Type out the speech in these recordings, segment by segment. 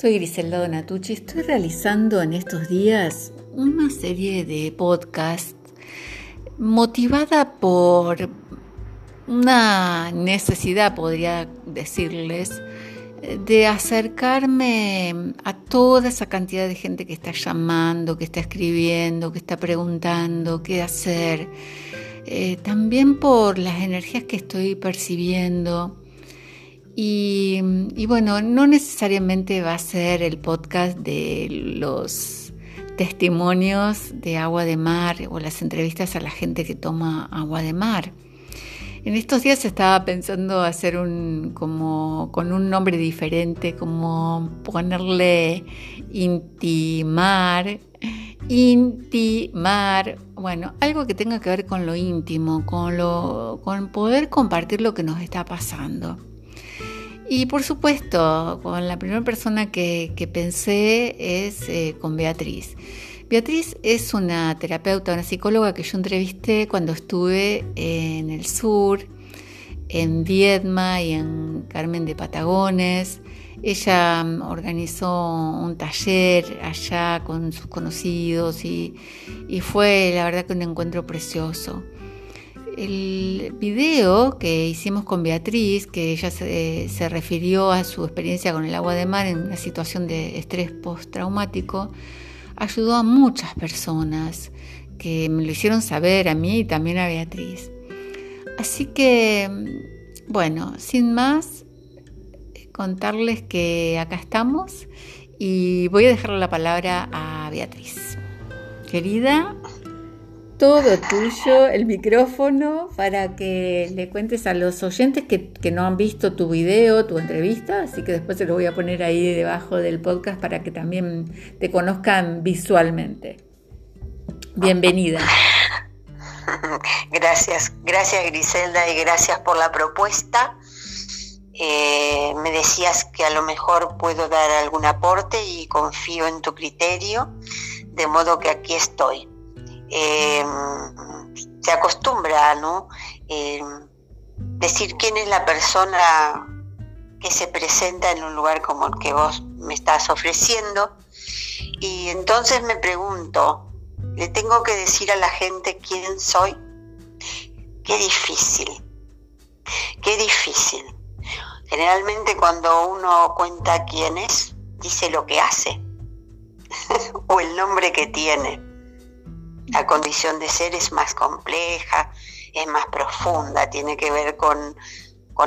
Soy Griselda Donatucci. Estoy realizando en estos días una serie de podcasts motivada por una necesidad, podría decirles, de acercarme a toda esa cantidad de gente que está llamando, que está escribiendo, que está preguntando qué hacer. Eh, también por las energías que estoy percibiendo y, bueno, no necesariamente va a ser el podcast de los testimonios de agua de mar o las entrevistas a la gente que toma agua de mar. En estos días estaba pensando hacer un como con un nombre diferente, como ponerle intimar, intimar, bueno, algo que tenga que ver con lo íntimo, con lo con poder compartir lo que nos está pasando. Y por supuesto, con la primera persona que, pensé es eh, con Beatriz. Beatriz es una terapeuta, una psicóloga que yo entrevisté cuando estuve en el sur, en Viedma y en Carmen de Patagones. Ella mm, organizó un taller allá con sus conocidos y, y fue la verdad que un encuentro precioso. El video que hicimos con Beatriz, que ella se, refirió a su experiencia con el agua de mar en una situación de estrés postraumático, ayudó a muchas personas que me lo hicieron saber a mí y también a Beatriz. Así que, bueno, sin más, contarles que acá estamos y voy a dejarle la palabra a Beatriz. Querida, todo tuyo, el micrófono, para que le cuentes a los oyentes que, no han visto tu video, tu entrevista, así que después se lo voy a poner ahí debajo del podcast para que también te conozcan visualmente. Bienvenida. Gracias, gracias Griselda y gracias por la propuesta. Eh, me decías que a lo mejor puedo dar algún aporte y confío en tu criterio, de modo que aquí estoy eh, se acostumbra, ¿no? Eh, decir quién es la persona que se presenta en un lugar como el que vos me estás ofreciendo. Y entonces me pregunto, ¿le tengo que decir a la gente quién soy? Qué difícil, qué difícil. Generalmente cuando uno cuenta quién es, dice lo que hace o el nombre que tiene. La condición de ser es más compleja, es más profunda, tiene que ver con,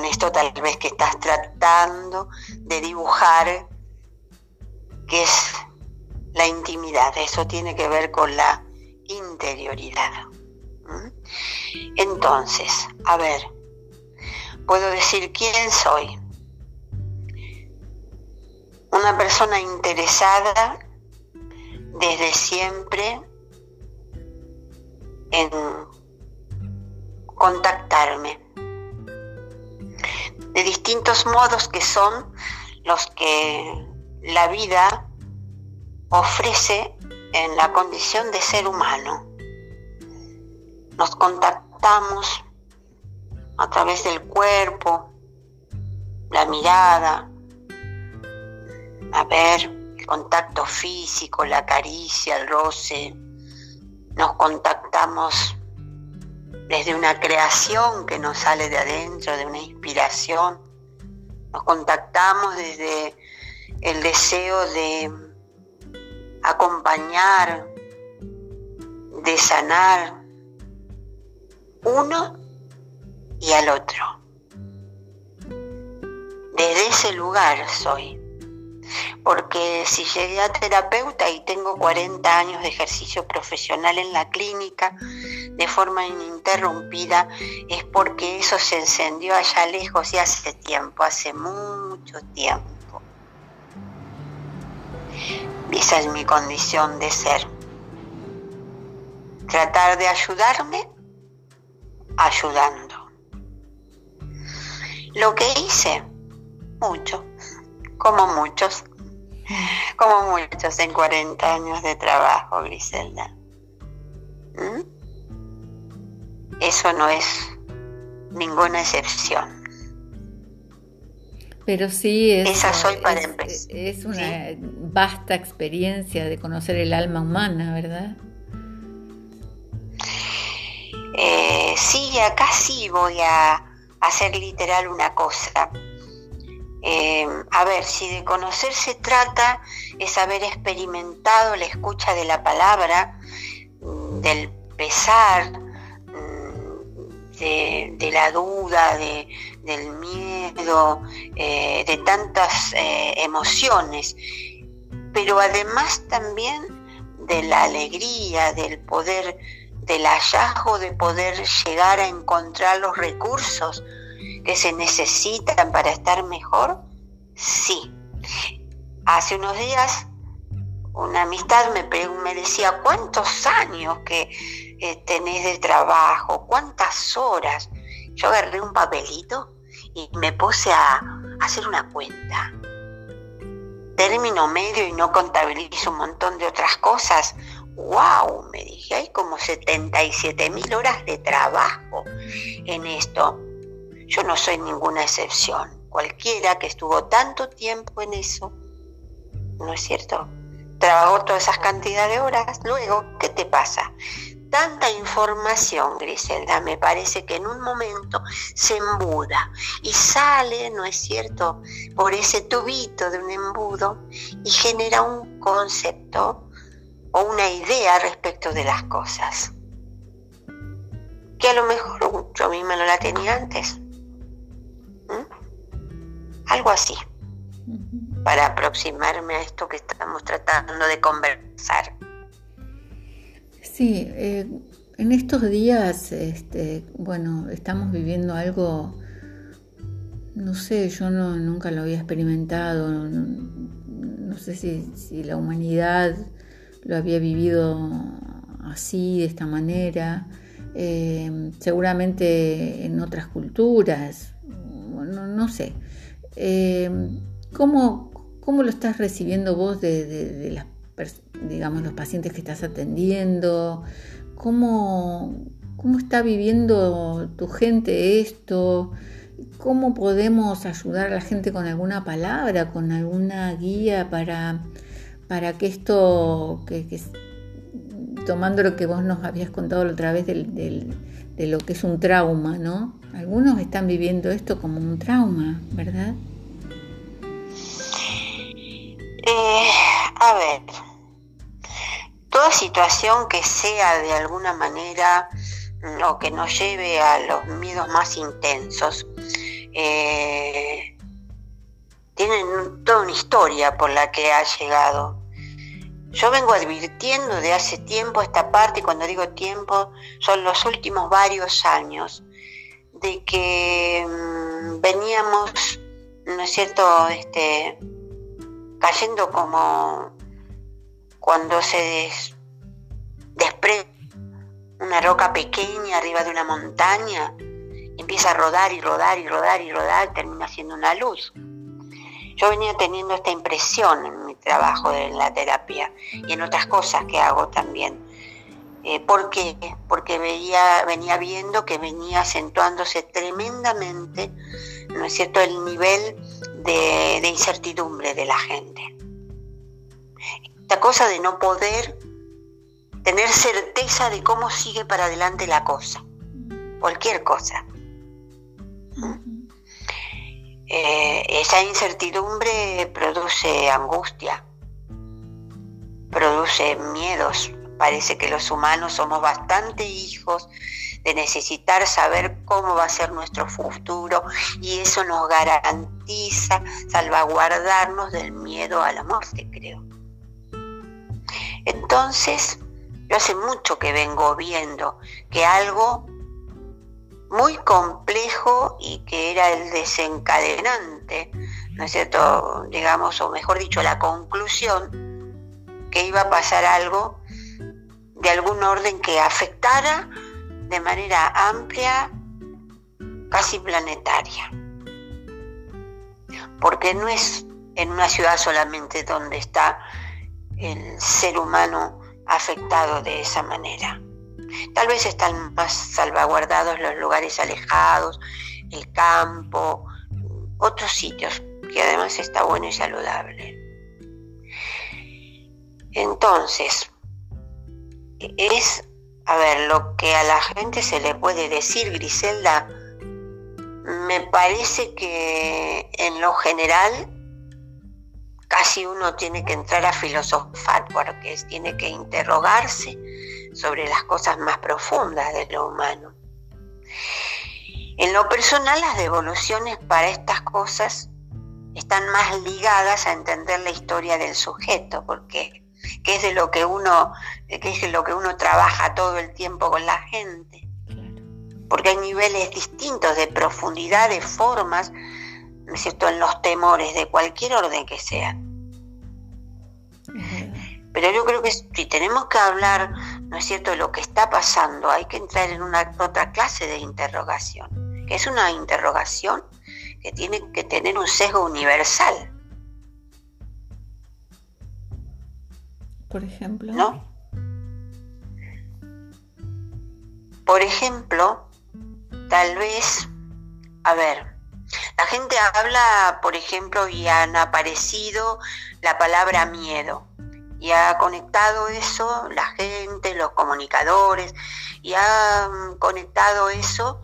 esto tal vez que estás tratando de dibujar, que es la intimidad, eso tiene que ver con la interioridad. Entonces, a ver, puedo decir quién soy. Una persona interesada desde siempre en contactarme de distintos modos que son los que la vida ofrece en la condición de ser humano. Nos contactamos a través del cuerpo, la mirada, a ver, el contacto físico, la caricia, el roce, nos contactamos desde una creación que nos sale de adentro, de una inspiración. Nos contactamos desde el deseo de acompañar, de sanar uno y al otro. Desde ese lugar soy porque si llegué a terapeuta y tengo 40 años de ejercicio profesional en la clínica de forma ininterrumpida, es porque eso se encendió allá lejos y hace tiempo, hace mucho tiempo. Esa es mi condición de ser. Tratar de ayudarme ayudando. Lo que hice, mucho como muchos, como muchos en 40 años de trabajo, Griselda. ¿Mm? Eso no es ninguna excepción. Pero sí es, Esa soy para es, es una vasta experiencia de conocer el alma humana, ¿verdad? Eh, sí, acá sí voy a hacer literal una cosa. Eh, a ver, si de conocer se trata, es haber experimentado la escucha de la palabra, mm, del pesar, mm, de, la duda, del miedo, eh, de tantas emociones, pero además también de la alegría, del poder del hallazgo de poder llegar a encontrar los recursos que se necesitan para estar mejor? Sí. Hace unos días una amistad me, me decía, ¿cuántos años que eh, tenés de trabajo? ¿Cuántas horas? Yo agarré un papelito y me puse a hacer una cuenta. Término medio y no contabilizo un montón de otras cosas wow, me dije, hay como 77 mil horas de trabajo en esto. Yo no soy ninguna excepción. Cualquiera que estuvo tanto tiempo en eso, ¿no es cierto? Trabajó todas esas cantidades de horas. Luego, ¿qué te pasa? Tanta información, Griselda, me parece que en un momento se embuda y sale, ¿no es cierto?, por ese tubito de un embudo y genera un concepto o una idea respecto de las cosas. Que a lo mejor yo misma no la tenía antes. ¿Mm? Algo así. Para aproximarme a esto que estamos tratando de conversar. Sí, eh, en estos días, este, bueno, estamos viviendo algo, no sé, yo no, nunca lo había experimentado, no, sé si, si la humanidad lo había vivido así, de esta manera, eh, seguramente en otras culturas, no, sé. Eh, ¿cómo, lo estás recibiendo vos de, las, digamos, los pacientes que estás atendiendo? ¿Cómo, ¿Cómo está viviendo tu gente esto? ¿Cómo podemos ayudar a la gente con alguna palabra, con alguna guía para para que esto, que, tomando lo que vos nos habías contado la otra vez de lo que es un trauma, ¿no? Algunos están viviendo esto como un trauma, ¿verdad? Eh, a ver, toda situación que sea de alguna manera mm, o que nos lleve a los miedos más intensos, eh, tienen toda una historia por la que ha llegado. Yo vengo advirtiendo de hace tiempo esta parte, y cuando digo tiempo, son los últimos varios años, de que mm, veníamos, ¿no es cierto?, este, cayendo como cuando se desprende una roca pequeña arriba de una montaña, empieza a rodar y rodar y rodar y rodar, termina siendo una luz. Yo venía teniendo esta impresión en mi trabajo en la terapia y en otras cosas que hago también. Eh, ¿Por qué? Porque veía, venía viendo que venía acentuándose tremendamente, ¿no es cierto?, el nivel de, de incertidumbre de la gente. Esta cosa de no poder tener certeza de cómo sigue para adelante la cosa, cualquier cosa. Eh, esa incertidumbre produce angustia, produce miedos. Parece que los humanos somos bastante hijos de necesitar saber cómo va a ser nuestro futuro y eso nos garantiza salvaguardarnos del miedo a la muerte, creo. Entonces, yo hace mucho que vengo viendo que algo muy complejo y que era el desencadenante, ¿no es cierto? Digamos, o mejor dicho, la conclusión que iba a pasar algo de algún orden que afectara de manera amplia, casi planetaria. Porque no es en una ciudad solamente donde está el ser humano afectado de esa manera. Tal vez están más salvaguardados los lugares alejados, el campo, otros sitios, que además está bueno y saludable. Entonces, es, a ver, lo que a la gente se le puede decir, Griselda, me parece que en lo general casi uno tiene que entrar a filosofar porque tiene que interrogarse sobre las cosas más profundas de lo humano. En lo personal, las devoluciones para estas cosas están más ligadas a entender la historia del sujeto, porque que es de lo que uno, que es de lo que uno trabaja todo el tiempo con la gente. Porque hay niveles distintos de profundidad, de formas, ¿no es cierto?, en los temores de cualquier orden que sea. Pero yo creo que si tenemos que hablar, ¿no es cierto?, de lo que está pasando, hay que entrar en una otra clase de interrogación, que es una interrogación que tiene que tener un sesgo universal. Por ejemplo. ¿No? Por ejemplo, tal vez, a ver, la gente habla, por ejemplo, y han aparecido la palabra miedo. Y ha conectado eso la gente, los comunicadores, y ha conectado eso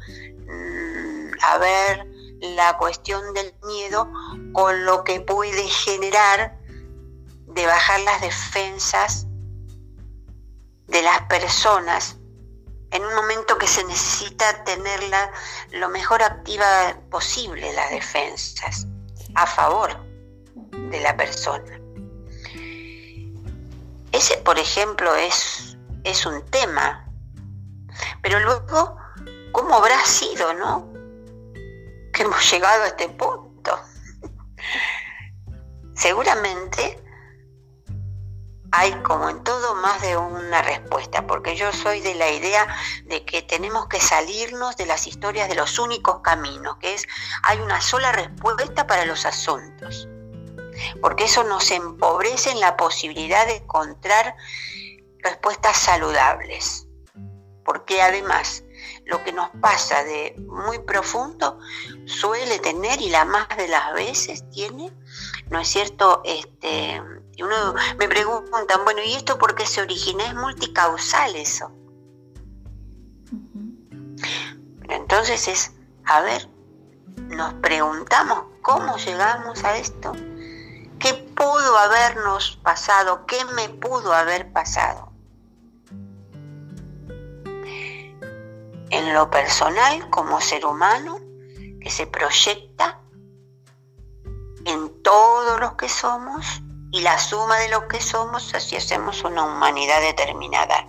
mm, a ver la cuestión del miedo con lo que puede generar de bajar las defensas de las personas en un momento que se necesita tenerla lo mejor activa posible las defensas a favor de la persona. Ese, por ejemplo, es, es un tema. Pero luego, ¿cómo habrá sido, no? Que hemos llegado a este punto. Seguramente hay como en todo más de una respuesta, porque yo soy de la idea de que tenemos que salirnos de las historias de los únicos caminos, que es hay una sola respuesta para los asuntos, porque eso nos empobrece en la posibilidad de encontrar respuestas saludables, porque además lo que nos pasa de muy profundo suele tener y la más de las veces tiene, ¿no es cierto? Este, y uno me preguntan, bueno, ¿y esto por qué se origina? Es multicausal eso. entonces es, a ver, nos preguntamos cómo llegamos a esto, qué pudo habernos pasado, qué me pudo haber pasado. En lo personal, como ser humano, que se proyecta en todos los que somos, y la suma de lo que somos, así hacemos una humanidad determinada.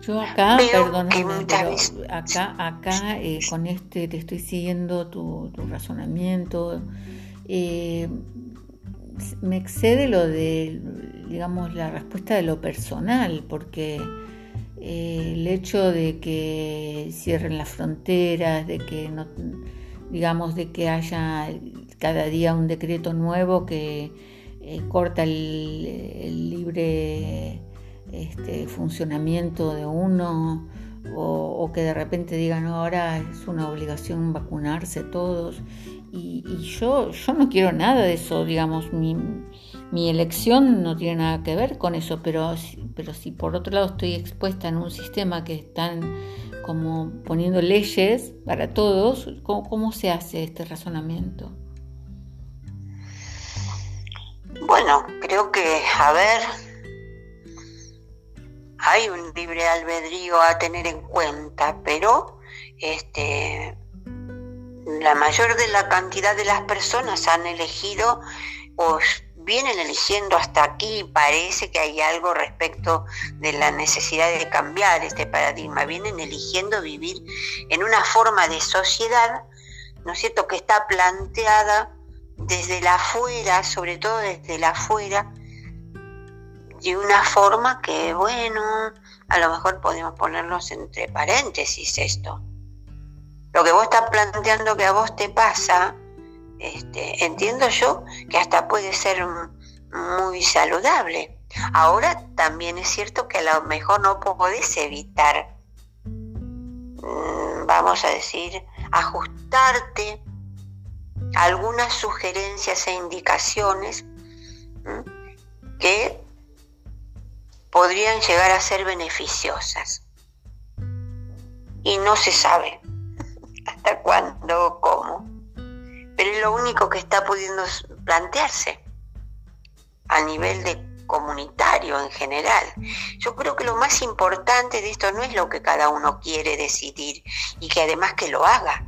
Yo acá, perdóname, pero acá, acá eh, con este te estoy siguiendo tu, razonamiento. Eh, me excede lo de, digamos, la respuesta de lo personal, porque el hecho de que cierren las fronteras, de que no, digamos, de que haya cada día un decreto nuevo que eh, corta el, libre este, funcionamiento de uno o, que de repente digan ahora es una obligación vacunarse todos y, yo, yo no quiero nada de eso, digamos, mi, mi elección no tiene nada que ver con eso, pero, pero si por otro lado estoy expuesta en un sistema que están como poniendo leyes para todos, ¿cómo, se hace este razonamiento? Bueno, creo que, a ver, hay un libre albedrío a tener en cuenta, pero este, la mayor de la cantidad de las personas han elegido o vienen eligiendo hasta aquí, parece que hay algo respecto de la necesidad de cambiar este paradigma, vienen eligiendo vivir en una forma de sociedad, ¿no es cierto?, que está planteada desde la afuera, sobre todo desde la afuera, de una forma que, bueno, a lo mejor podemos ponernos entre paréntesis esto. Lo que vos estás planteando que a vos te pasa, este, entiendo yo que hasta puede ser muy saludable. Ahora también es cierto que a lo mejor no podés evitar, mm, vamos a decir, ajustarte algunas sugerencias e indicaciones que podrían llegar a ser beneficiosas. Y no se sabe hasta cuándo o cómo. Pero es lo único que está pudiendo plantearse a nivel de comunitario en general. Yo creo que lo más importante de esto no es lo que cada uno quiere decidir y que además que lo haga.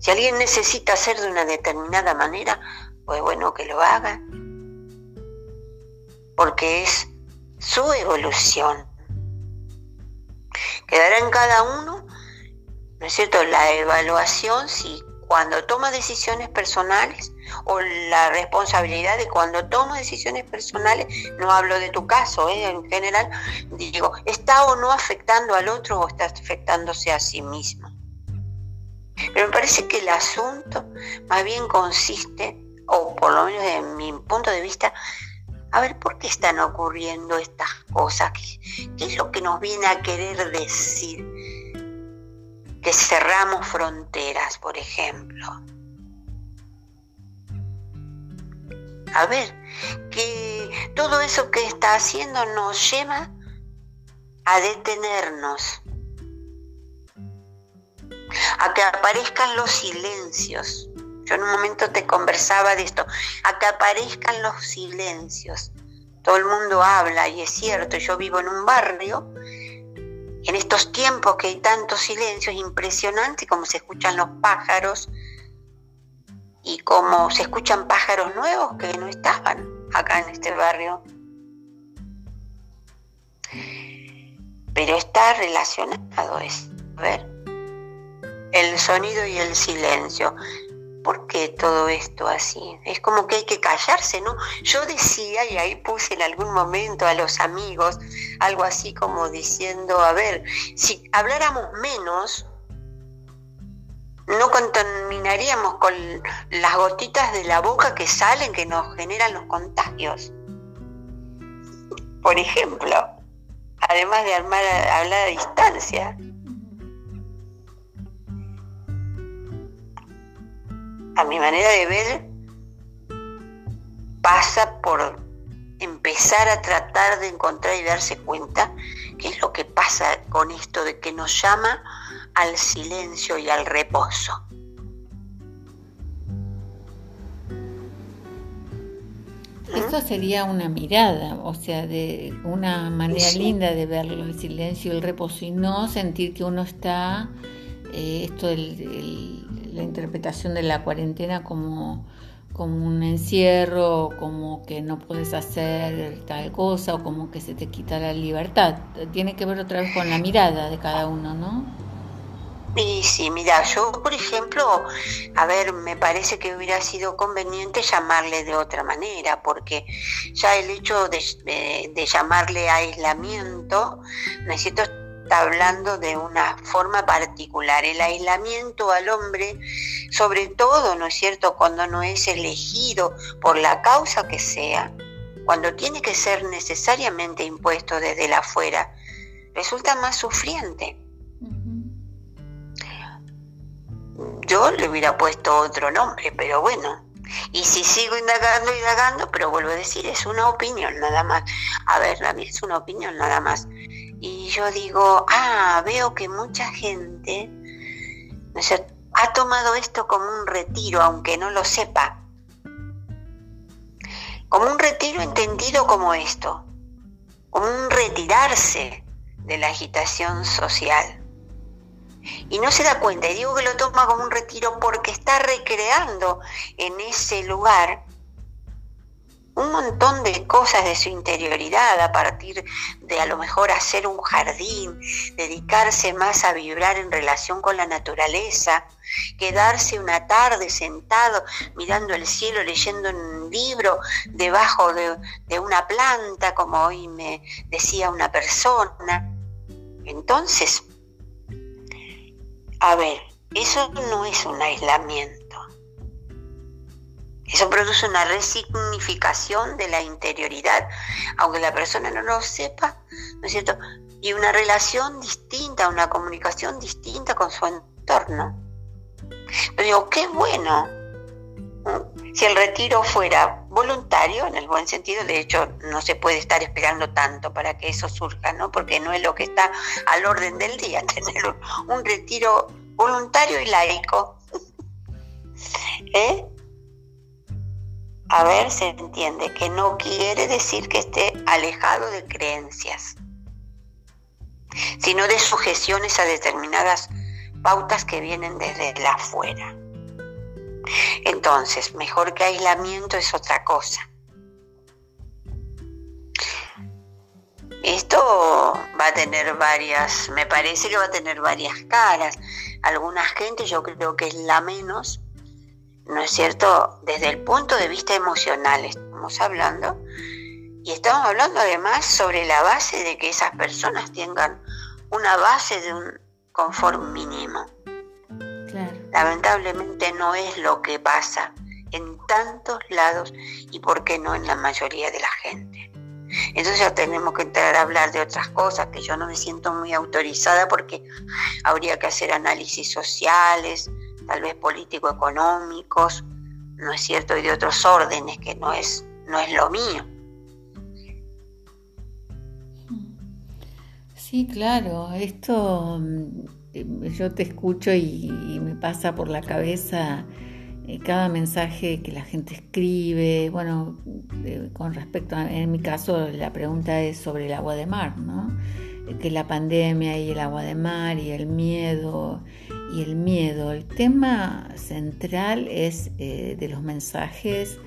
Si alguien necesita hacer de una determinada manera, pues bueno, que lo haga. Porque es su evolución. Quedará en cada uno, ¿no es cierto?, la evaluación si cuando toma decisiones personales o la responsabilidad de cuando toma decisiones personales, no hablo de tu caso, ¿eh? en general, digo, ¿está o no afectando al otro o está afectándose a sí mismo? Pero me parece que el asunto más bien consiste, o por lo menos desde mi punto de vista, a ver, ¿por qué están ocurriendo estas cosas? ¿Qué, es lo que nos viene a querer decir? Cerramos fronteras, por ejemplo. A ver, que todo eso que está haciendo nos lleva a detenernos, a que aparezcan los silencios, yo en un momento te conversaba de esto, a que aparezcan los silencios. Todo el mundo habla y es cierto, yo vivo en un barrio, en estos tiempos que hay tantos silencios, es impresionante como se escuchan los pájaros y como se escuchan pájaros nuevos que no estaban acá en este barrio. Pero está relacionado es, ver, el sonido y el silencio. ¿Por qué todo esto así? Es como que hay que callarse, ¿no? Yo decía, y ahí puse en algún momento a los amigos, algo así como diciendo, a ver, si habláramos menos, no contaminaríamos con las gotitas de la boca que salen, que nos generan los contagios. Por ejemplo, además de hablar a distancia. A mi manera de ver, pasa por empezar a tratar de encontrar y darse cuenta qué es lo que pasa con esto de que nos llama al silencio y al reposo. Eso sería una mirada, o sea, de una manera linda de verlo, el silencio y el reposo, y no sentir que uno está, eh, esto del la interpretación de la cuarentena como, como un encierro, como que no puedes hacer tal cosa o como que se te quita la libertad. Tiene que ver otra vez con la mirada de cada uno, ¿no? Sí, sí, mira, yo por ejemplo, a ver, me parece que hubiera sido conveniente llamarle de otra manera, porque ya el hecho de, de llamarle aislamiento, necesito está hablando de una forma particular. El aislamiento al hombre, sobre todo, ¿no es cierto?, cuando no es elegido por la causa que sea, cuando tiene que ser necesariamente impuesto desde la afuera, resulta más sufriente. Yo le hubiera puesto otro nombre, pero bueno, y si sigo indagando, indagando, pero vuelvo a decir, es una opinión nada más. A ver, la mía es una opinión nada más. Y yo digo, ah, veo que mucha gente ha tomado esto como un retiro, aunque no lo sepa. Como un retiro entendido como esto, como un retirarse de la agitación social. Y no se da cuenta, y digo que lo toma como un retiro porque está recreando en ese lugar un montón de cosas de su interioridad a partir de a lo mejor hacer un jardín, dedicarse más a vibrar en relación con la naturaleza, quedarse una tarde sentado mirando el cielo, leyendo un libro debajo de, de una planta, como hoy me decía una persona. Entonces, a ver, eso no es un aislamiento. Eso produce una resignificación de la interioridad, aunque la persona no lo sepa, ¿no es cierto? Y una relación distinta, una comunicación distinta con su entorno. Yo digo, qué bueno. Si el retiro fuera voluntario, en el buen sentido, de hecho, no se puede estar esperando tanto para que eso surja, ¿no? Porque no es lo que está al orden del día, tener un retiro voluntario y laico. ¿Eh? A ver, se entiende que no quiere decir que esté alejado de creencias, sino de sujeciones a determinadas pautas que vienen desde la afuera. Entonces, mejor que aislamiento es otra cosa. Esto va a tener varias, me parece que va a tener varias caras. Alguna gente, yo creo que es la menos, ¿no es cierto? Desde el punto de vista emocional estamos hablando. Y estamos hablando además sobre la base de que esas personas tengan una base de un confort mínimo. Lamentablemente no es lo que pasa en tantos lados y por qué no en la mayoría de la gente. Entonces ya tenemos que entrar a hablar de otras cosas que yo no me siento muy autorizada porque habría que hacer análisis sociales, tal vez político-económicos, ¿no es cierto? Y de otros órdenes que no es, no es lo mío. Sí, claro, esto mm, yo te escucho y, me pasa por la cabeza eh, cada mensaje que la gente escribe, bueno, con respecto a, en mi caso la pregunta es sobre el agua de mar, ¿no? Que la pandemia y el agua de mar y el miedo y el miedo. El tema central es eh, de los mensajes,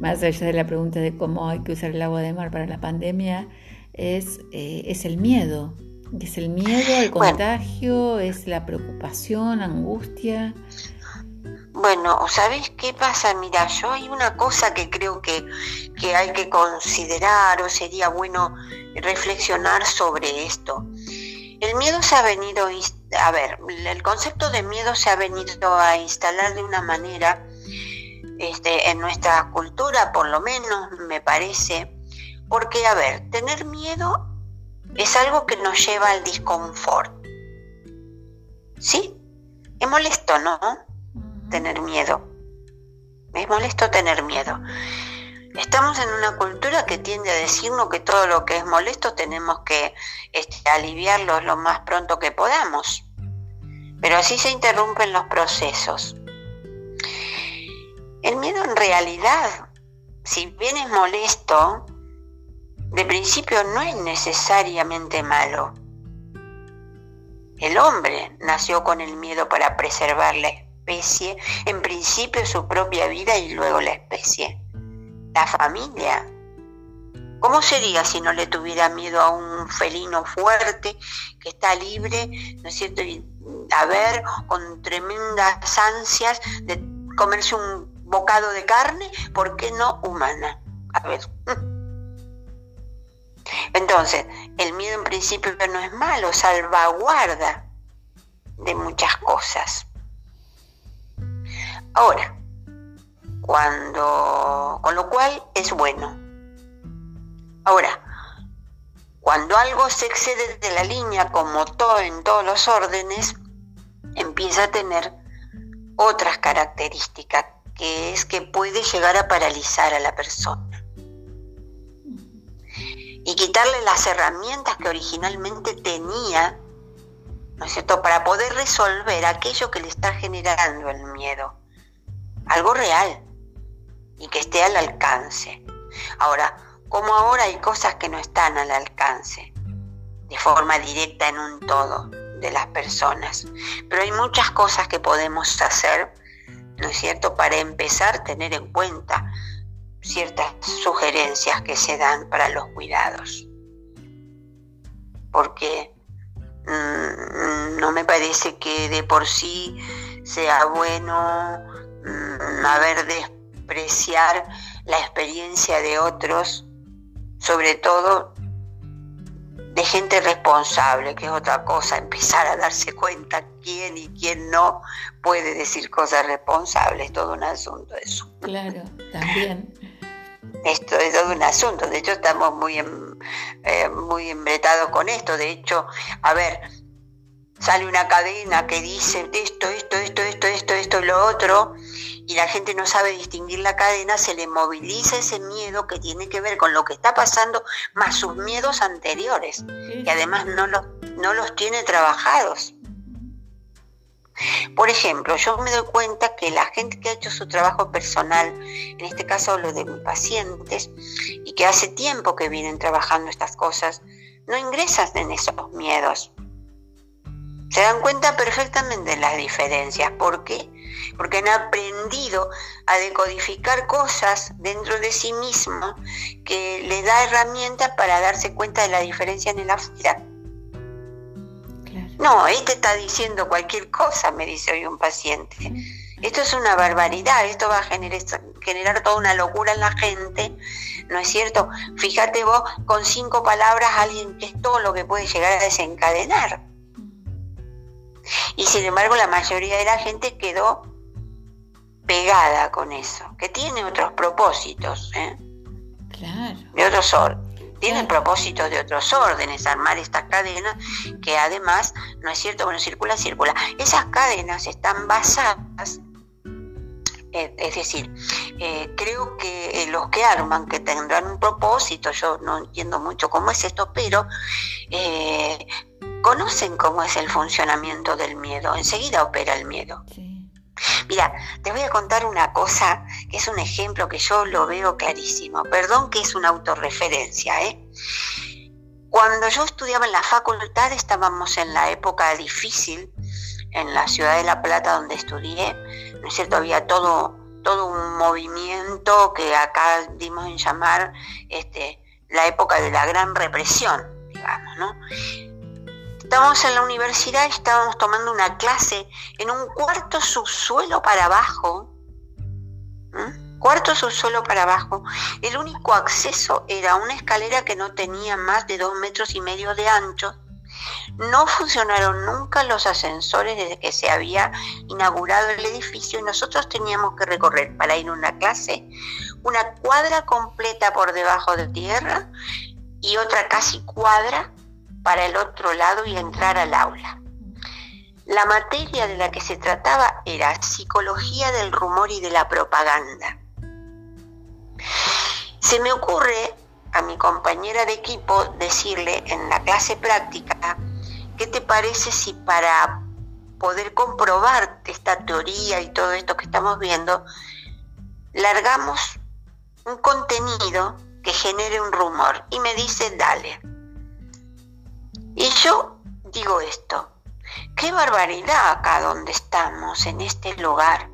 más allá de la pregunta de cómo hay que usar el agua de mar para la pandemia, es, eh, es el miedo, es el miedo al contagio, es la preocupación, angustia. Bueno, ¿sabes qué pasa? Mira, yo hay una cosa que creo que, que hay que considerar o sería bueno reflexionar sobre esto. El miedo se ha venido, a ver, el concepto de miedo se ha venido a instalar de una manera este, en nuestra cultura, por lo menos me parece, porque, a ver, tener miedo es algo que nos lleva al disconfort. ¿Sí? Es molesto, ¿no? Tener miedo. Es molesto tener miedo. Estamos en una cultura que tiende a decirnos que todo lo que es molesto tenemos que este, aliviarlo lo más pronto que podamos. Pero así se interrumpen los procesos. El miedo en realidad, si bien es molesto, de principio no es necesariamente malo. El hombre nació con el miedo para preservar la especie, en principio su propia vida y luego la especie. La familia. ¿Cómo sería si no le tuviera miedo a un felino fuerte que está libre, ¿no es cierto? A ver, con tremendas ansias de comerse un bocado de carne, ¿por qué no humana? A ver. Entonces, el miedo en principio no es malo, salvaguarda de muchas cosas. Ahora, cuando, con lo cual es bueno. Ahora, cuando algo se excede de la línea, como todo en todos los órdenes, empieza a tener otras características, que es que puede llegar a paralizar a la persona y quitarle las herramientas que originalmente tenía, ¿no es cierto?, para poder resolver aquello que le está generando el miedo. Algo real y que esté al alcance. Ahora, como ahora hay cosas que no están al alcance, de forma directa en un todo de las personas, pero hay muchas cosas que podemos hacer, ¿no es cierto?, para empezar a tener en cuenta ciertas sugerencias que se dan para los cuidados. Porque mm, no me parece que de por sí sea bueno mm, haber despreciar la experiencia de otros, sobre todo de gente responsable, que es otra cosa, empezar a darse cuenta quién y quién no puede decir cosas responsables, todo un asunto eso. Claro, también. Esto es todo un asunto, de hecho estamos muy, eh, muy embretados con esto, de hecho, a ver, sale una cadena que dice esto, esto, esto, esto, esto, esto y lo otro, y la gente no sabe distinguir la cadena, se le moviliza ese miedo que tiene que ver con lo que está pasando, más sus miedos anteriores, y además no, no los tiene trabajados. Por ejemplo, yo me doy cuenta que la gente que ha hecho su trabajo personal, en este caso lo de mis pacientes, y que hace tiempo que vienen trabajando estas cosas, no ingresan en esos miedos se dan cuenta perfectamente de las diferencias. ¿Por qué? Porque han aprendido a decodificar cosas dentro de sí mismos que le da herramientas para darse cuenta de la diferencia en el afuera. No, este está diciendo cualquier cosa, me dice hoy un paciente. Esto es una barbaridad, esto va a generar, generar toda una locura en la gente, ¿no es cierto? Fíjate vos, con cinco palabras alguien que es todo lo que puede llegar a desencadenar. Y sin embargo la mayoría de la gente quedó pegada con eso, que tiene otros propósitos, ¿eh? Claro. De otros tienen propósitos de otros órdenes, armar estas cadenas que además, no es cierto, bueno, circula, circula. Esas cadenas están basadas, eh, es decir, eh, creo que los que arman, que tendrán un propósito, yo no entiendo mucho cómo es esto, pero conocen cómo es el funcionamiento del miedo, enseguida opera el miedo. Mira, te voy a contar una cosa que es un ejemplo que yo lo veo clarísimo. Perdón que es una autorreferencia, ¿eh? Cuando yo estudiaba en la facultad estábamos en la época difícil en la ciudad de La Plata donde estudié, ¿no es cierto? Había todo, todo un movimiento que acá dimos en llamar este, la época de la gran represión, digamos, ¿no? Estábamos en la universidad, estábamos tomando una clase en un cuarto subsuelo para abajo. Cuarto subsuelo para abajo. El único acceso era una escalera que no tenía más de dos metros y medio de ancho. No funcionaron nunca los ascensores desde que se había inaugurado el edificio y nosotros teníamos que recorrer para ir a una clase una cuadra completa por debajo de tierra y otra casi cuadra para el otro lado y entrar al aula. La materia de la que se trataba era psicología del rumor y de la propaganda. Se me ocurre a mi compañera de equipo decirle en la clase práctica, ¿qué te parece si para poder comprobar esta teoría y todo esto que estamos viendo, largamos un contenido que genere un rumor? Y me dice, dale. Y yo digo esto, qué barbaridad acá donde estamos, en este lugar.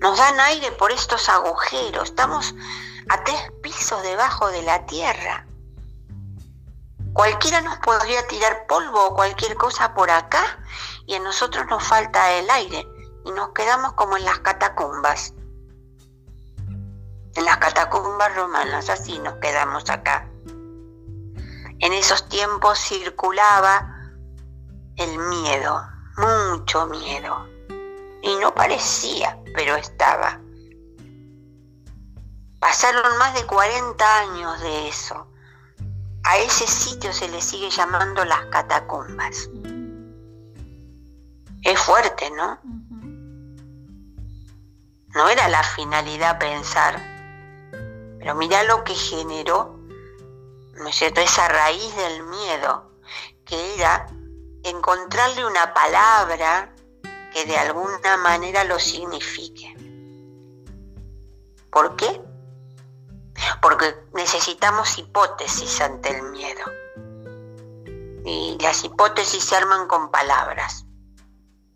Nos dan aire por estos agujeros, estamos a tres pisos debajo de la tierra. Cualquiera nos podría tirar polvo o cualquier cosa por acá y a nosotros nos falta el aire y nos quedamos como en las catacumbas. En las catacumbas romanas, así nos quedamos acá. En esos tiempos circulaba el miedo, mucho miedo. Y no parecía, pero estaba. Pasaron más de 40 años de eso. A ese sitio se le sigue llamando las catacumbas. Es fuerte, ¿no? No era la finalidad pensar, pero mira lo que generó ¿no es cierto? Esa raíz del miedo, que era encontrarle una palabra que de alguna manera lo signifique. ¿Por qué? Porque necesitamos hipótesis ante el miedo. Y las hipótesis se arman con palabras.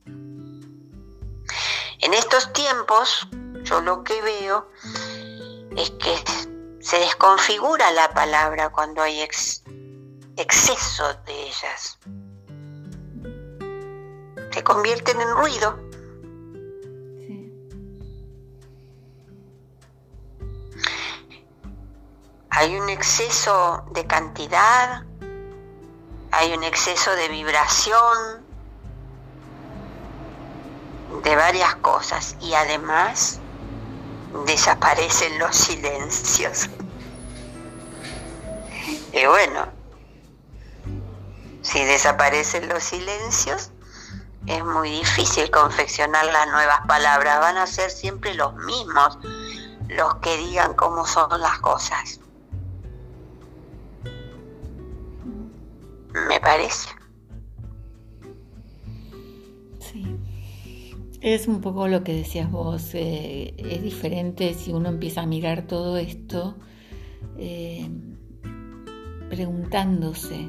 En estos tiempos, yo lo que veo es que se desconfigura la palabra cuando hay exceso de ellas. Se convierten en ruido. Hay un exceso de cantidad, hay un exceso de vibración, de varias cosas y además desaparecen los silencios. Y bueno, si desaparecen los silencios, es muy difícil confeccionar las nuevas palabras. Van a ser siempre los mismos los que digan cómo son las cosas. Me parece. Es un poco lo que decías vos. Eh, es diferente si uno empieza a mirar todo esto eh, preguntándose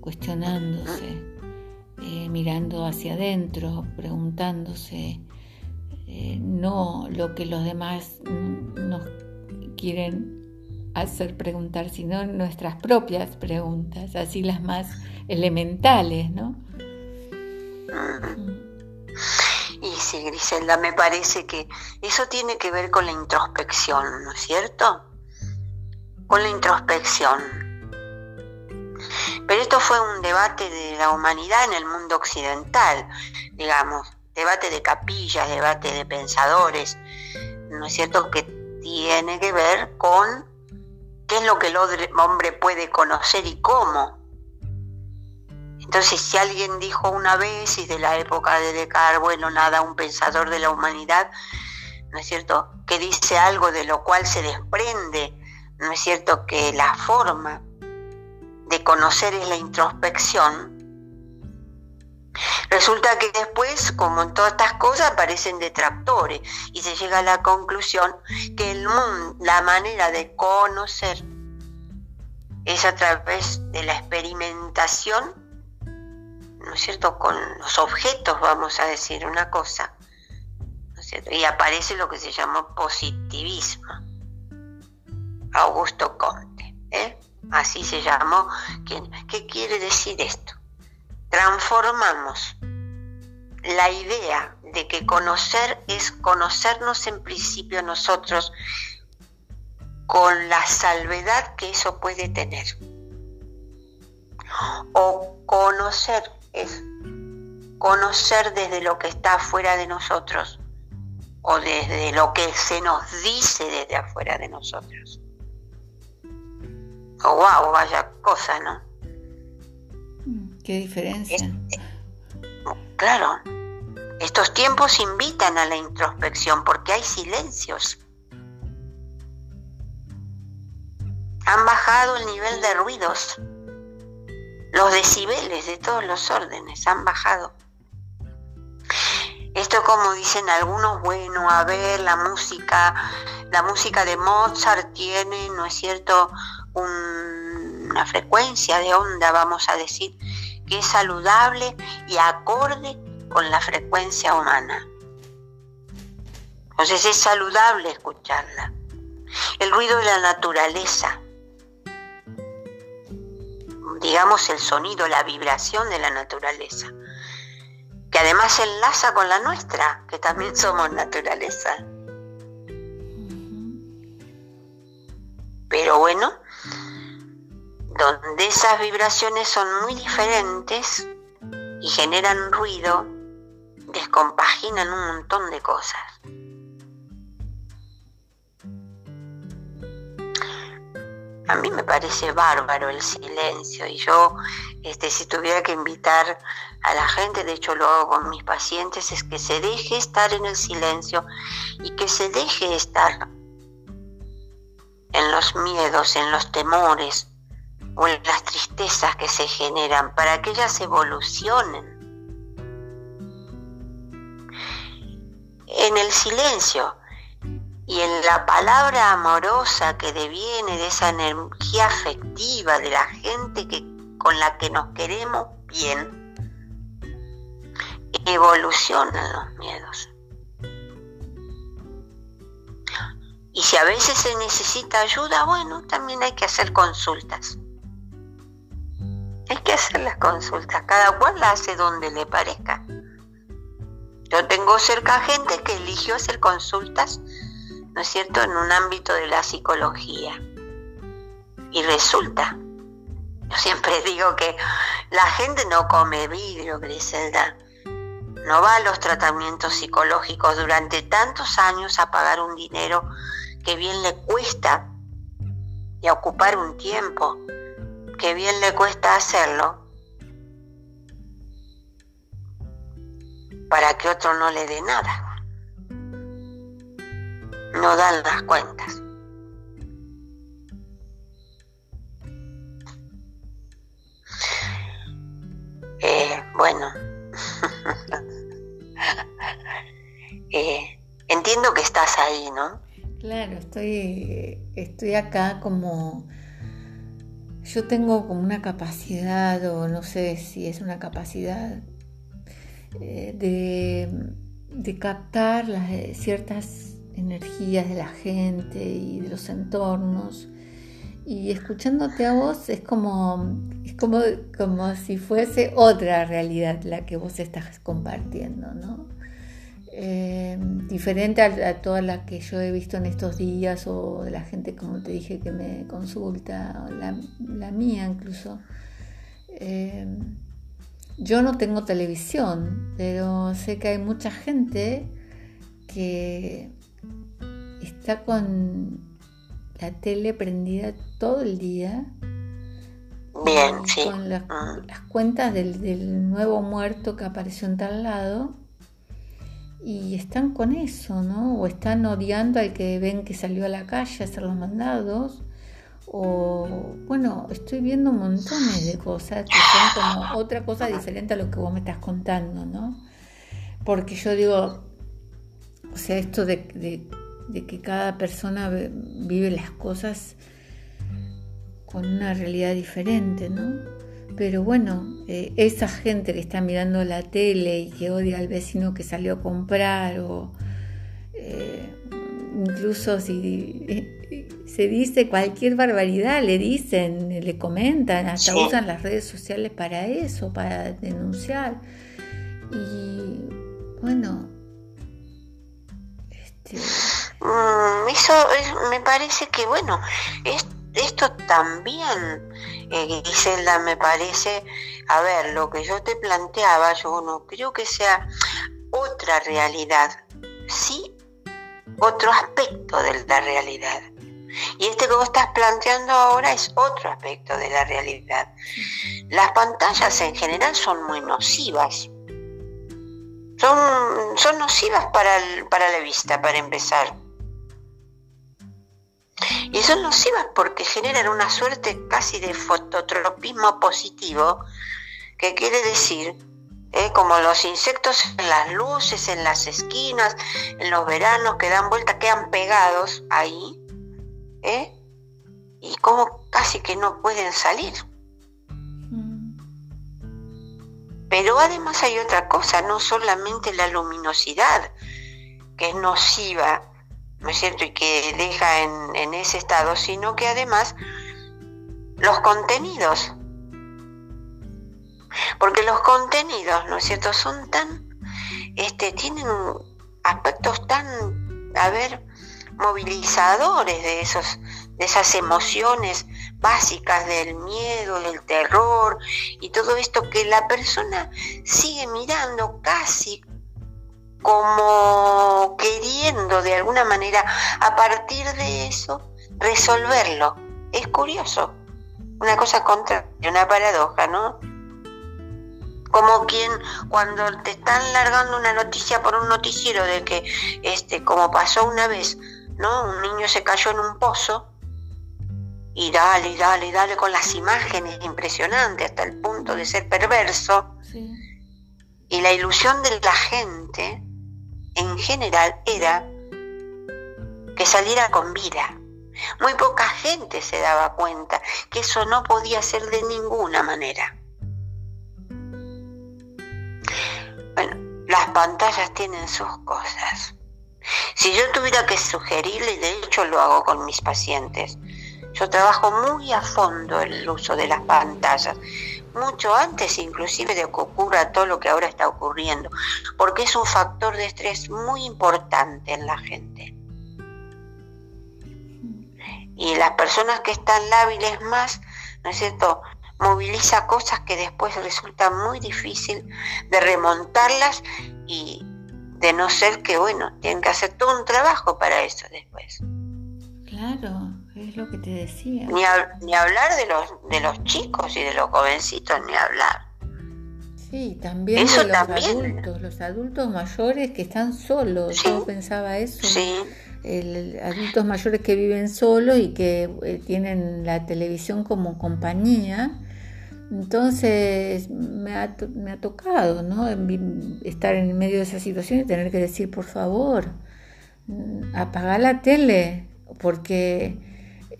cuestionándose, eh, mirando hacia adentro, preguntándose, no lo que los demás nos quieren hacer preguntar, sino nuestras propias preguntas, así las más elementales, ¿no? Y sí, Griselda, me parece que eso tiene que ver con la introspección, ¿no es cierto? Con la introspección pero esto fue un debate de la humanidad en el mundo occidental, digamos, debate de capillas, debate de pensadores, ¿no es cierto? Que tiene que ver con qué es lo que el hombre puede conocer y cómo. Entonces, si alguien dijo una vez, y de la época de Descartes, bueno, nada, un pensador de la humanidad, ¿no es cierto?, que dice algo de lo cual se desprende, ¿no es cierto?, que la forma de conocer es la introspección, resulta que después, como en todas estas cosas, aparecen detractores y se llega a la conclusión que el mundo, la manera de conocer es a través de la experimentación, ¿no es cierto?, con los objetos, vamos a decir una cosa. Y aparece lo que se llama positivismo. Augusto Comte, ¿eh? así se llamó. ¿Qué quiere decir esto? Transformamos la idea de que conocer es conocernos en principio nosotros con la salvedad que eso puede tener. O conocer es conocer desde lo que está afuera de nosotros o desde lo que se nos dice desde afuera de nosotros. Oh, wow, vaya cosa, ¿no? Mm, qué diferencia. Este, claro, estos tiempos invitan a la introspección porque hay silencios. Han bajado el nivel de ruidos. Los decibeles de todos los órdenes han bajado. Esto como dicen algunos, bueno, a ver, la música, la música de Mozart tiene, ¿no es cierto?, una frecuencia de onda, vamos a decir, que es saludable y acorde con la frecuencia humana. Entonces es saludable escucharla. El ruido de la naturaleza, digamos el sonido, la vibración de la naturaleza, que además se enlaza con la nuestra, que también somos naturaleza. Pero bueno, donde esas vibraciones son muy diferentes y generan ruido, descompaginan un montón de cosas. A mí me parece bárbaro el silencio y yo, este, si tuviera que invitar a la gente, de hecho lo hago con mis pacientes, es que se deje estar en el silencio y que se deje estar en los miedos, en los temores, o en las tristezas que se generan para que ellas evolucionen. En el silencio y en la palabra amorosa que deviene de esa energía afectiva de la gente que, con la que nos queremos bien, evolucionan los miedos. Y si a veces se necesita ayuda, bueno, también hay que hacer consultas. Hay que hacer las consultas, cada cual la hace donde le parezca. Yo tengo cerca gente que eligió hacer consultas, ¿no es cierto?, en un ámbito de la psicología. Y resulta, yo siempre digo que la gente no come vidrio, Griselda. no va a los tratamientos psicológicos durante tantos años a pagar un dinero que bien le cuesta y a ocupar un tiempo que bien le cuesta hacerlo para que otro no le dé nada. No dan las cuentas. Eh, bueno, eh, entiendo que estás ahí, ¿no? Claro, estoy, estoy acá como... Yo tengo como una capacidad, o no sé si es una capacidad, eh, de, captar las, ciertas energías de la gente y de los entornos. Y escuchándote a vos es como, es como, como si fuese otra realidad la que vos estás compartiendo, ¿no? Eh, diferente a, todas las que yo he visto en estos días o de la gente, como te dije, que me consulta, la, mía incluso. Eh, yo no tengo televisión, pero sé que hay mucha gente que está con la tele prendida todo el día. Bien, Con las, mm. las cuentas del, del nuevo muerto que apareció en tal lado y están con eso, ¿no? O están odiando al que ven que salió a la calle a hacer los mandados. O, bueno, estoy viendo montones de cosas que son como otra cosa diferente a lo que vos me estás contando, ¿no? Porque yo digo, o sea, esto de, de que cada persona vive las cosas con una realidad diferente, ¿no? Pero bueno, eh, esa gente que está mirando la tele y que odia al vecino que salió a comprar o eh, incluso si eh, se dice cualquier barbaridad, le dicen, le comentan, hasta usan las redes sociales para eso, para denunciar. Y bueno, este... Mm, eso me parece que bueno, es esto también, eh, Giselda, me parece, a ver, lo que yo te planteaba, yo no creo que sea otra realidad, sí otro aspecto de la realidad. Y este que vos estás planteando ahora es otro aspecto de la realidad. Las pantallas en general son muy nocivas. Son, son nocivas para, para la vista, para empezar. Y son nocivas porque generan una suerte casi de fototropismo positivo, que quiere decir, eh, como los insectos en las luces, en las esquinas, en los veranos que dan vuelta, quedan pegados ahí, ¿eh? y como casi que no pueden salir. Pero además hay otra cosa, no solamente la luminosidad, que es nociva ¿no es cierto? Y que deja en, ese estado, sino que además los contenidos, porque los contenidos, ¿no es cierto?, son tan, este, tienen aspectos tan, a ver, movilizadores de esos, de esas emociones básicas del miedo, del terror y todo esto que la persona sigue mirando casi como queriendo de alguna manera a partir de eso resolverlo. Es curioso, una cosa contra una paradoja, ¿no? Como quien cuando te están largando una noticia por un noticiero de que, este, como pasó una vez, ¿no? Un niño se cayó en un pozo y dale, dale, dale con las imágenes impresionantes hasta el punto de ser perverso. Y la ilusión de la gente en general era que saliera con vida. Muy poca gente se daba cuenta que eso no podía ser de ninguna manera. Bueno, las pantallas tienen sus cosas. Si yo tuviera que sugerirle, de hecho lo hago con mis pacientes, yo trabajo muy a fondo el uso de las pantallas, mucho antes inclusive de que ocurra todo lo que ahora está ocurriendo, porque es un factor de estrés muy importante en la gente. Y las personas que están lábiles más, ¿no es cierto? moviliza cosas que después resulta muy difícil de remontarlas y de no ser que, bueno, tienen que hacer todo un trabajo para eso después. Claro, es lo que te decía. Ni, ni hablar de los, de los chicos y de los jovencitos, ni hablar. Sí, también de los adultos, los adultos mayores que están solos. Yo pensaba eso. Sí. adultos mayores que viven solos y que eh, tienen la televisión como compañía. Entonces me ha, me ha tocado ¿no? estar en medio de esa situación y tener que decir, por favor, mm, apaga la tele, porque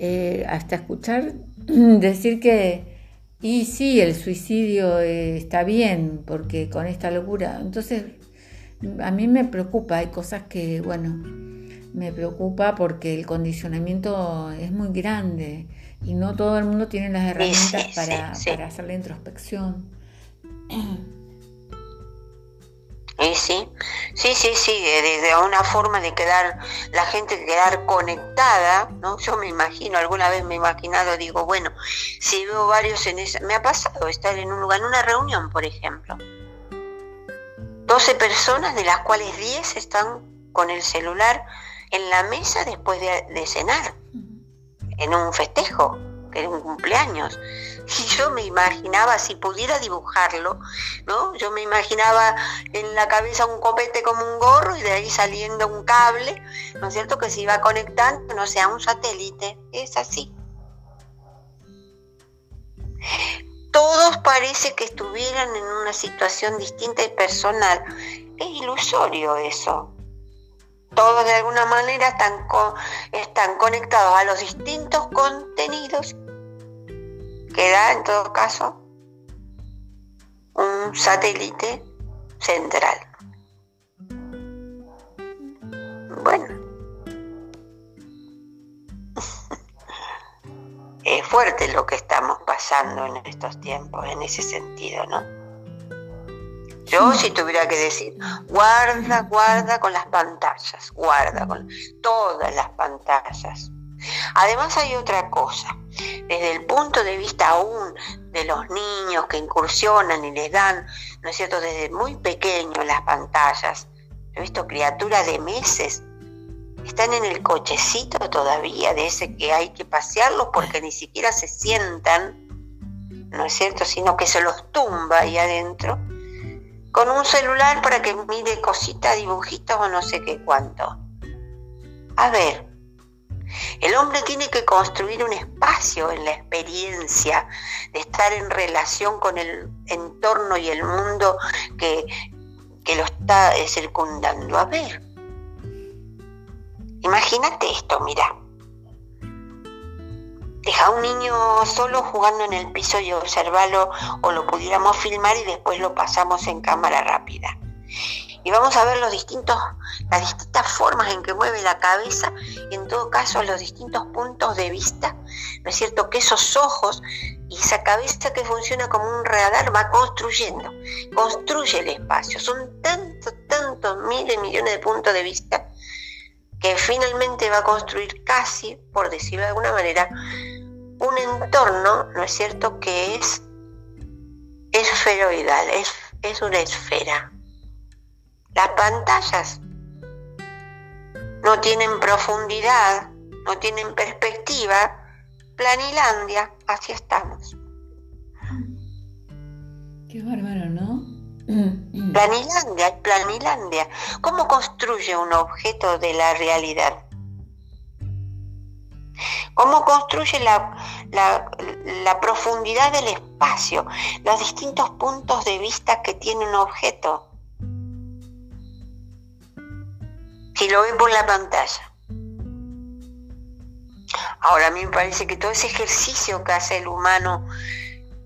eh, hasta escuchar decir que y sí, el suicidio eh, está bien, porque con esta locura. Entonces, a mí me preocupa, hay cosas que, bueno, me preocupa porque el condicionamiento es muy grande y no todo el mundo tiene las herramientas para, para hacer la introspección. Sí, sí, sí, sí, sí, de, una forma de quedar, la gente quedar conectada, ¿no? Yo me imagino, alguna vez me he imaginado, digo, bueno, si veo varios en esa, me ha pasado estar en un lugar, en una reunión, por ejemplo, 12 personas, de las cuales 10 están con el celular en la mesa después de cenar, en un festejo, era un cumpleaños. Y yo me imaginaba, si pudiera dibujarlo, ¿no? Yo me imaginaba en la cabeza un copete como un gorro y de ahí saliendo un cable, ¿no es cierto? Que se iba conectando, no sea un satélite. Es así. Todos parece que estuvieran en una situación distinta y personal. Es ilusorio eso. Todos de alguna manera están, están conectados a los distintos contenidos queda en todo caso un satélite central. Bueno, es fuerte lo que estamos pasando en estos tiempos, en ese sentido, ¿no? Yo si tuviera que decir, guarda, guarda con las pantallas, guarda con todas las pantallas. Además hay otra cosa, desde el punto de vista aún de los niños que incursionan y les dan, ¿no es cierto?, desde muy pequeños las pantallas. He visto criaturas de meses, están en el cochecito todavía, de ese que hay que pasearlos porque ni siquiera se sientan, ¿no es cierto?, sino que se los tumba ahí adentro, con un celular para que mire cositas, dibujitos o no sé qué cuánto. A ver, el hombre tiene que construir un espacio en la experiencia de estar en relación con el entorno y el mundo que, lo está eh, circundando. A ver, imagínate esto, mira. Deja a un niño solo jugando en el piso y observarlo o lo pudiéramos filmar y después lo pasamos en cámara rápida y vamos a ver los distintos, las distintas formas en que mueve la cabeza y en todo caso los distintos puntos de vista, ¿no es cierto? Que esos ojos y esa cabeza que funciona como un radar va construyendo, construye el espacio. Son tantos, tantos miles, millones de puntos de vista que finalmente va a construir casi, por decirlo de alguna manera, un entorno, ¿no es cierto?, que es esferoidal, es, es una esfera. Las pantallas no tienen profundidad, no tienen perspectiva. Planilandia, así estamos. Qué bárbaro, ¿no? Planilandia, planilandia. ¿Cómo construye un objeto de la realidad? ¿Cómo construye la, la, profundidad del espacio, los distintos puntos de vista que tiene un objeto? Si lo ven por la pantalla. Ahora a mí me parece que todo ese ejercicio que hace el humano,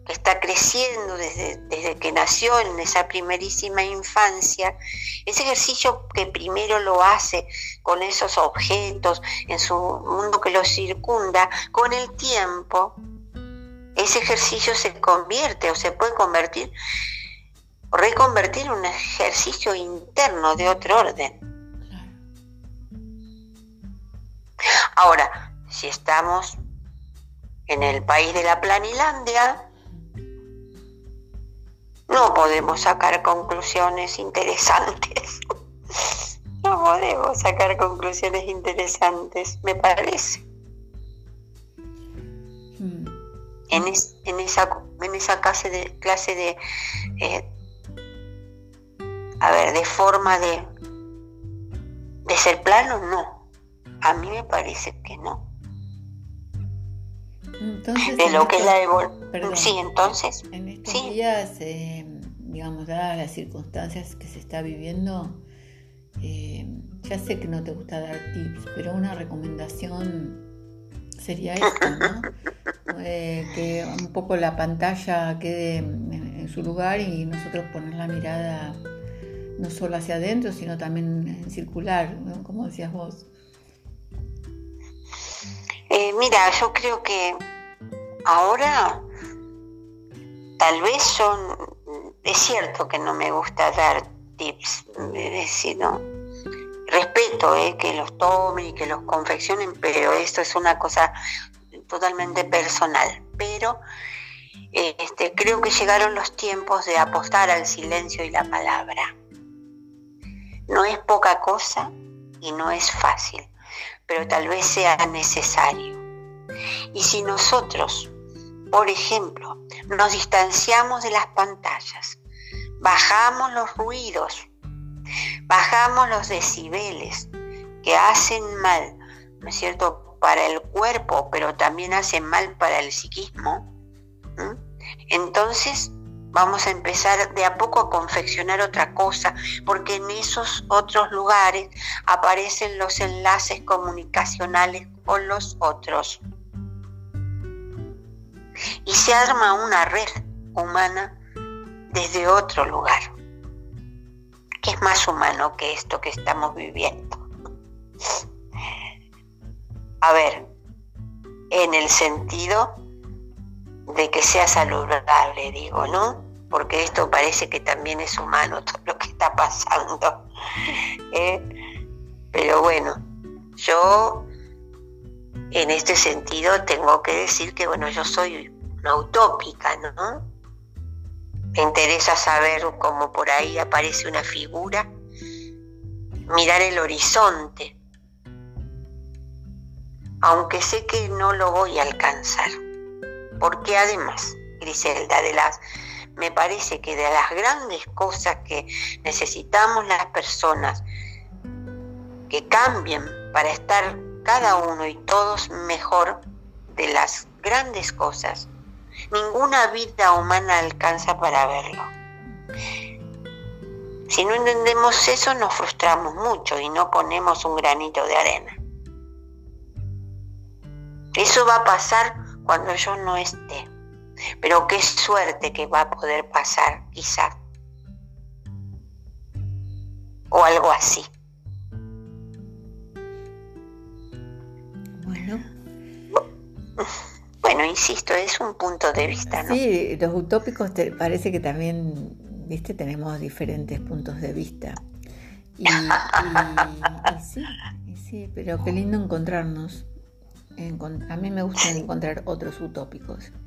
que está creciendo desde, desde que nació en esa primerísima infancia, ese ejercicio que primero lo hace con esos objetos, en su mundo que lo circunda, con el tiempo, ese ejercicio se convierte o se puede convertir, reconvertir en un ejercicio interno de otro orden. Ahora, si estamos en el país de la planilandia, no podemos sacar conclusiones interesantes. no podemos sacar conclusiones interesantes, me parece. En, en, esa, en esa clase de, clase de eh, a ver, de forma de, de ser plano, no. A mí me parece que no. de lo que es la evolución. Sí, entonces. En estos días, eh, digamos, dadas las circunstancias que se está viviendo, eh, ya sé que no te gusta dar tips, pero una recomendación sería esta, ¿no? Eh, que un poco la pantalla quede en, su lugar y nosotros poner la mirada no solo hacia adentro, sino también en circular, como decías vos. Eh, mira, yo creo que ahora tal vez son, es cierto que no me gusta dar tips, es decir, respeto eh, que los tomen y que los confeccionen, pero esto es una cosa totalmente personal. Pero este, creo que llegaron los tiempos de apostar al silencio y la palabra. No es poca cosa y no es fácil, pero tal vez sea necesario. Y si nosotros, por ejemplo, nos distanciamos de las pantallas, bajamos los ruidos, bajamos los decibeles que hacen mal, ¿no es cierto?, para el cuerpo, pero también hacen mal para el psiquismo, entonces vamos a empezar de a poco a confeccionar otra cosa, porque en esos otros lugares aparecen los enlaces comunicacionales con los otros. Y se arma una red humana desde otro lugar, que es más humano que esto que estamos viviendo. A ver, en el sentido de que sea saludable, digo, ¿no? Porque esto parece que también es humano todo lo que está pasando. ¿eh? Pero bueno, yo en este sentido tengo que decir que, bueno, yo soy una utópica, ¿no? Me interesa saber cómo por ahí aparece una figura, mirar el horizonte, aunque sé que no lo voy a alcanzar porque además, Griselda, de las, me parece que de las grandes cosas que necesitamos las personas que cambien para estar cada uno y todos mejor de las grandes cosas, ninguna vida humana alcanza para verlo. Si no entendemos eso nos frustramos mucho y no ponemos un granito de arena. Eso va a pasar cuando yo no esté. Pero qué suerte que va a poder pasar, quizá. O algo así. Bueno. Bueno, insisto, es un punto de vista, ¿no? Sí, los utópicos te parece que también, viste, tenemos diferentes puntos de vista. Y, sí, sí, pero qué lindo encontrarnos a mí me gusta encontrar otros utópicos.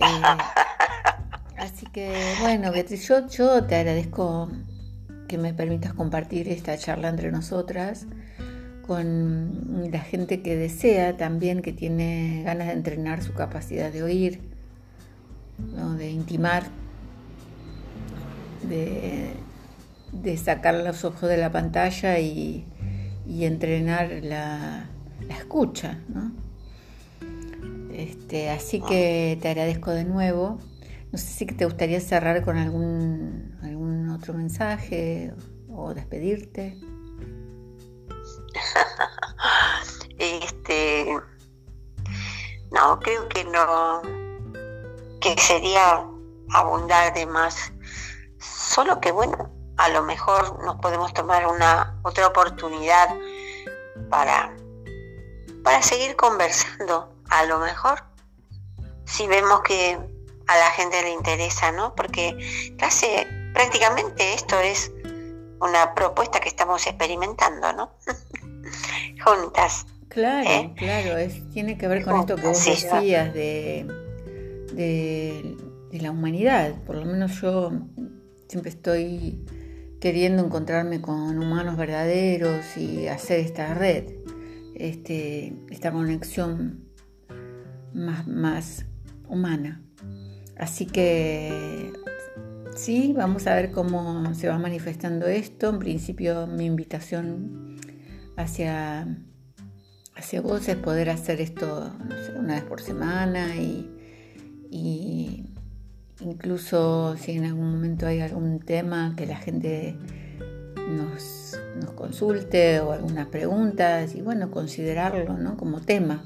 Eh, así que, bueno, Beatriz, yo, yo te agradezco que me permitas compartir esta charla entre nosotras con la gente que desea también, que tiene ganas de entrenar su capacidad de oír, de intimar, de, sacar los ojos de la pantalla y entrenar la, la escucha, ¿no? Este, así que te agradezco de nuevo. No sé si te gustaría cerrar con algún, algún otro mensaje o despedirte. este, no, creo que no, que sería abundar de más. Solo que bueno, a lo mejor nos podemos tomar una otra oportunidad para para seguir conversando, a lo mejor, si vemos que a la gente le interesa, ¿no? Porque casi prácticamente esto es una propuesta que estamos experimentando, ¿no? Juntas. Claro, ¿eh? claro, es, tiene que ver con esto que vos decías de, de de la humanidad. Por lo menos yo siempre estoy queriendo encontrarme con humanos verdaderos y hacer esta red, este, esta conexión más, más humana. Así que sí, vamos a ver cómo se va manifestando esto. En principio mi invitación hacia, hacia vos es poder hacer esto una vez por semana y, incluso si en algún momento hay algún tema que la gente nos, nos consulte o algunas preguntas y bueno, considerarlo ¿no? como tema.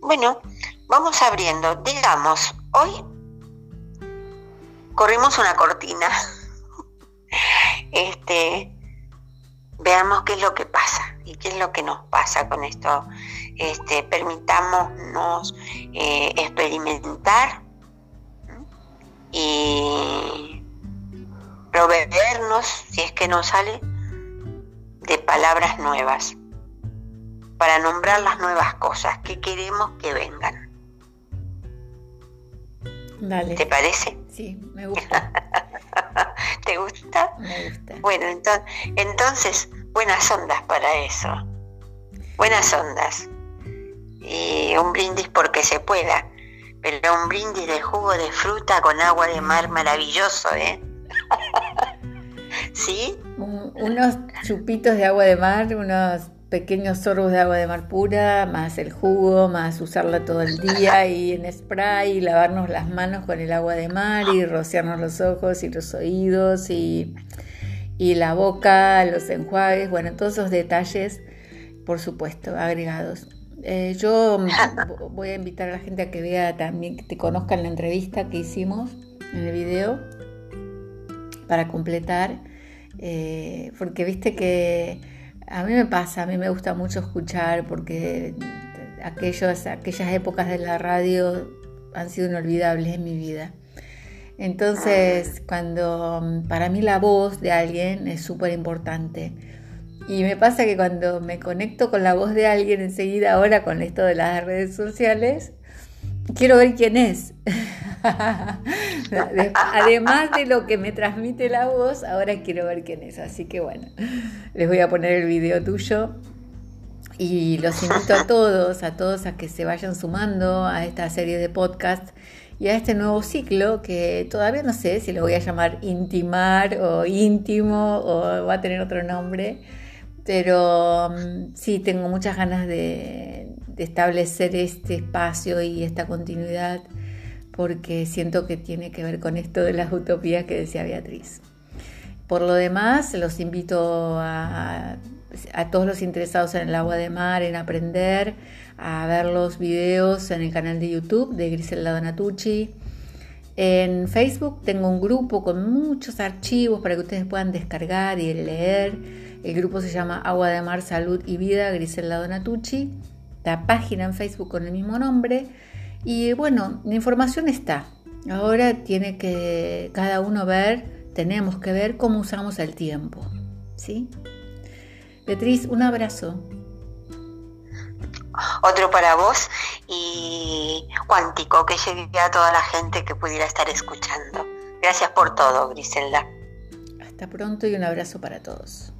Bueno, vamos abriendo. Digamos, hoy corrimos una cortina. Este, veamos qué es lo que pasa y qué es lo que nos pasa con esto. Este, permitámonos eh, experimentar y proveernos, si es que nos sale, de palabras nuevas para nombrar las nuevas cosas que queremos que vengan. ¿Te parece? Sí, me gusta. ¿Te gusta? Me gusta. Bueno, entonces, entonces, buenas ondas para eso. Buenas ondas. Y un brindis porque se pueda. Pero un brindis de jugo de fruta con agua de mar maravilloso, ¿eh? ¿Sí? unos chupitos de agua de mar, unos pequeños sorbos de agua de mar pura, más el jugo, más usarla todo el día y en spray, y lavarnos las manos con el agua de mar y rociarnos los ojos y los oídos y, y la boca, los enjuagues, bueno, todos esos detalles, por supuesto, agregados. Eh, yo voy a invitar a la gente a que vea también, que te conozcan la entrevista que hicimos en el video para completar, eh, porque viste que a mí me pasa, a mí me gusta mucho escuchar porque aquellos, aquellas épocas de la radio han sido inolvidables en mi vida. Entonces, cuando para mí la voz de alguien es súper importante. Y me pasa que cuando me conecto con la voz de alguien enseguida, ahora con esto de las redes sociales, quiero ver quién es. Además de lo que me transmite la voz, ahora quiero ver quién es. Así que bueno, les voy a poner el video tuyo. Y los invito a todos, a todos a que se vayan sumando a esta serie de podcasts y a este nuevo ciclo que todavía no sé si lo voy a llamar intimar o íntimo o va a tener otro nombre, pero mm, sí tengo muchas ganas de, de establecer este espacio y esta continuidad porque siento que tiene que ver con esto de las utopías que decía Beatriz. Por lo demás, los invito a, todos los interesados en el agua de mar, en aprender, a ver los videos en el canal de YouTube de Griselda Donatucci. En Facebook tengo un grupo con muchos archivos para que ustedes puedan descargar y leer. El grupo se llama Agua de Mar, Salud y Vida, Griselda Donatucci. La página en Facebook con el mismo nombre y bueno, la información está. Ahora tiene que cada uno ver, tenemos que ver cómo usamos el tiempo. ¿Sí? Beatriz, un abrazo. Otro para vos y cuántico, que llegue a toda la gente que pudiera estar escuchando. Gracias por todo, Griselda. Hasta pronto y un abrazo para todos.